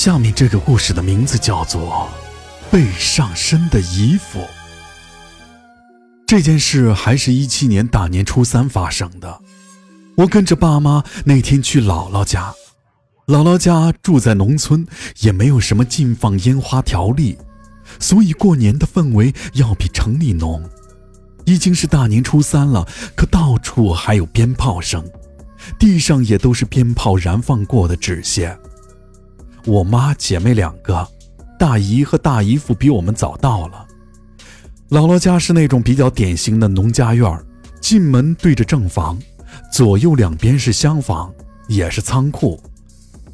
下面这个故事的名字叫做《被上身的衣服》。这件事还是一七年大年初三发生的。我跟着爸妈那天去姥姥家，姥姥家住在农村，也没有什么禁放烟花条例，所以过年的氛围要比城里浓。已经是大年初三了，可到处还有鞭炮声，地上也都是鞭炮燃放过的纸屑。我妈姐妹两个，大姨和大姨夫比我们早到了。姥姥家是那种比较典型的农家院进门对着正房，左右两边是厢房，也是仓库。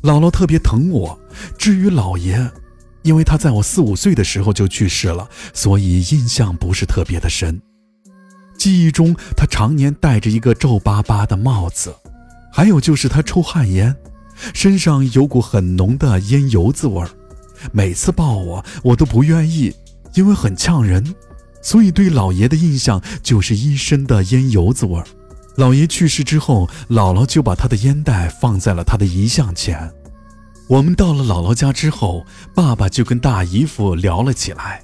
姥姥特别疼我，至于姥爷，因为他在我四五岁的时候就去世了，所以印象不是特别的深。记忆中，他常年戴着一个皱巴巴的帽子，还有就是他抽旱烟。身上有股很浓的烟油子味儿，每次抱我，我都不愿意，因为很呛人，所以对老爷的印象就是一身的烟油子味儿。老爷去世之后，姥姥就把他的烟袋放在了他的遗像前。我们到了姥姥家之后，爸爸就跟大姨夫聊了起来。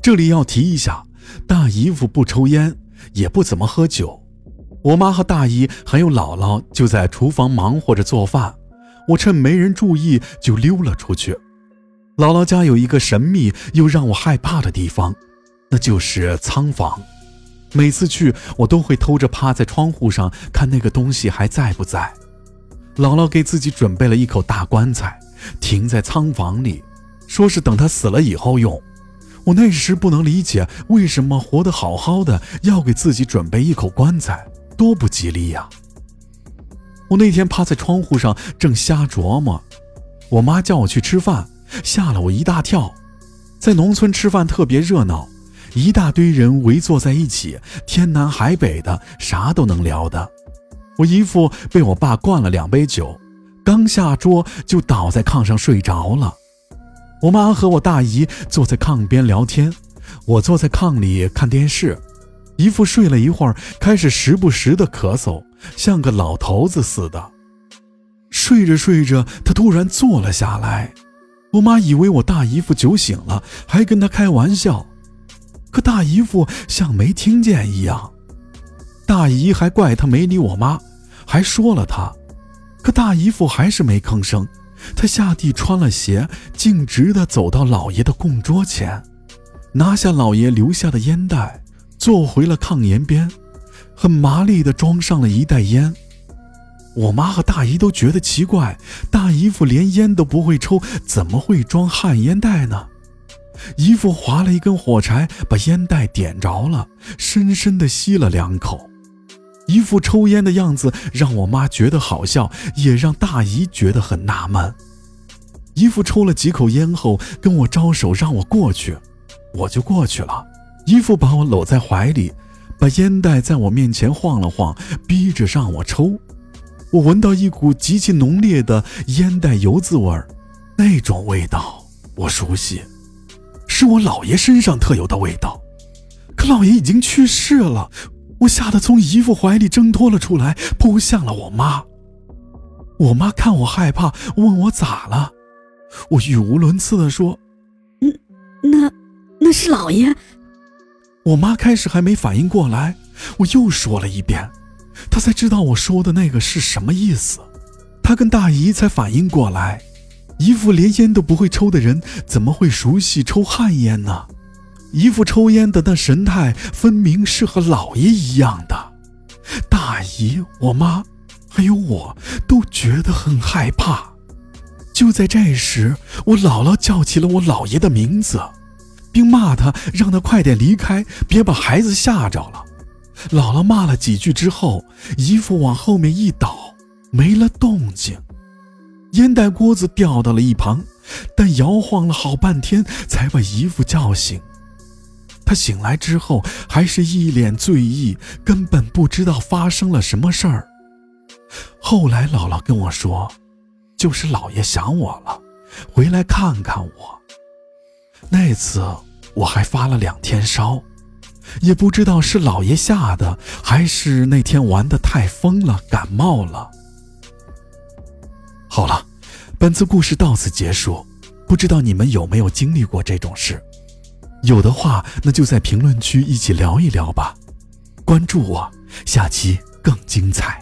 这里要提一下，大姨夫不抽烟，也不怎么喝酒。我妈和大姨还有姥姥就在厨房忙活着做饭。我趁没人注意就溜了出去。姥姥家有一个神秘又让我害怕的地方，那就是仓房。每次去，我都会偷着趴在窗户上看那个东西还在不在。姥姥给自己准备了一口大棺材，停在仓房里，说是等他死了以后用。我那时不能理解，为什么活得好好的要给自己准备一口棺材，多不吉利呀！我那天趴在窗户上，正瞎琢磨。我妈叫我去吃饭，吓了我一大跳。在农村吃饭特别热闹，一大堆人围坐在一起，天南海北的，啥都能聊的。我姨父被我爸灌了两杯酒，刚下桌就倒在炕上睡着了。我妈和我大姨坐在炕边聊天，我坐在炕里看电视。姨父睡了一会儿，开始时不时的咳嗽。像个老头子似的，睡着睡着，他突然坐了下来。我妈以为我大姨夫酒醒了，还跟他开玩笑，可大姨夫像没听见一样。大姨还怪他没理我妈，还说了他，可大姨夫还是没吭声。他下地穿了鞋，径直地走到老爷的供桌前，拿下老爷留下的烟袋，坐回了炕沿边。很麻利地装上了一袋烟，我妈和大姨都觉得奇怪，大姨夫连烟都不会抽，怎么会装旱烟袋呢？姨父划了一根火柴，把烟袋点着了，深深地吸了两口。姨父抽烟的样子让我妈觉得好笑，也让大姨觉得很纳闷。姨父抽了几口烟后，跟我招手让我过去，我就过去了。姨父把我搂在怀里。把烟袋在我面前晃了晃，逼着让我抽。我闻到一股极其浓烈的烟袋油渍味儿，那种味道我熟悉，是我姥爷身上特有的味道。可姥爷已经去世了，我吓得从姨父怀里挣脱了出来，扑向了我妈。我妈看我害怕，问我咋了。我语无伦次地说：“嗯，那那是姥爷。”我妈开始还没反应过来，我又说了一遍，她才知道我说的那个是什么意思。她跟大姨才反应过来，姨父连烟都不会抽的人，怎么会熟悉抽旱烟呢？姨父抽烟的那神态，分明是和老爷一样的。大姨、我妈，还有我都觉得很害怕。就在这时，我姥姥叫起了我姥爷的名字。并骂他，让他快点离开，别把孩子吓着了。姥姥骂了几句之后，姨父往后面一倒，没了动静。烟袋锅子掉到了一旁，但摇晃了好半天才把姨父叫醒。他醒来之后还是一脸醉意，根本不知道发生了什么事儿。后来姥姥跟我说，就是姥爷想我了，回来看看我。那次我还发了两天烧，也不知道是老爷吓的，还是那天玩的太疯了，感冒了。好了，本次故事到此结束，不知道你们有没有经历过这种事？有的话，那就在评论区一起聊一聊吧。关注我，下期更精彩。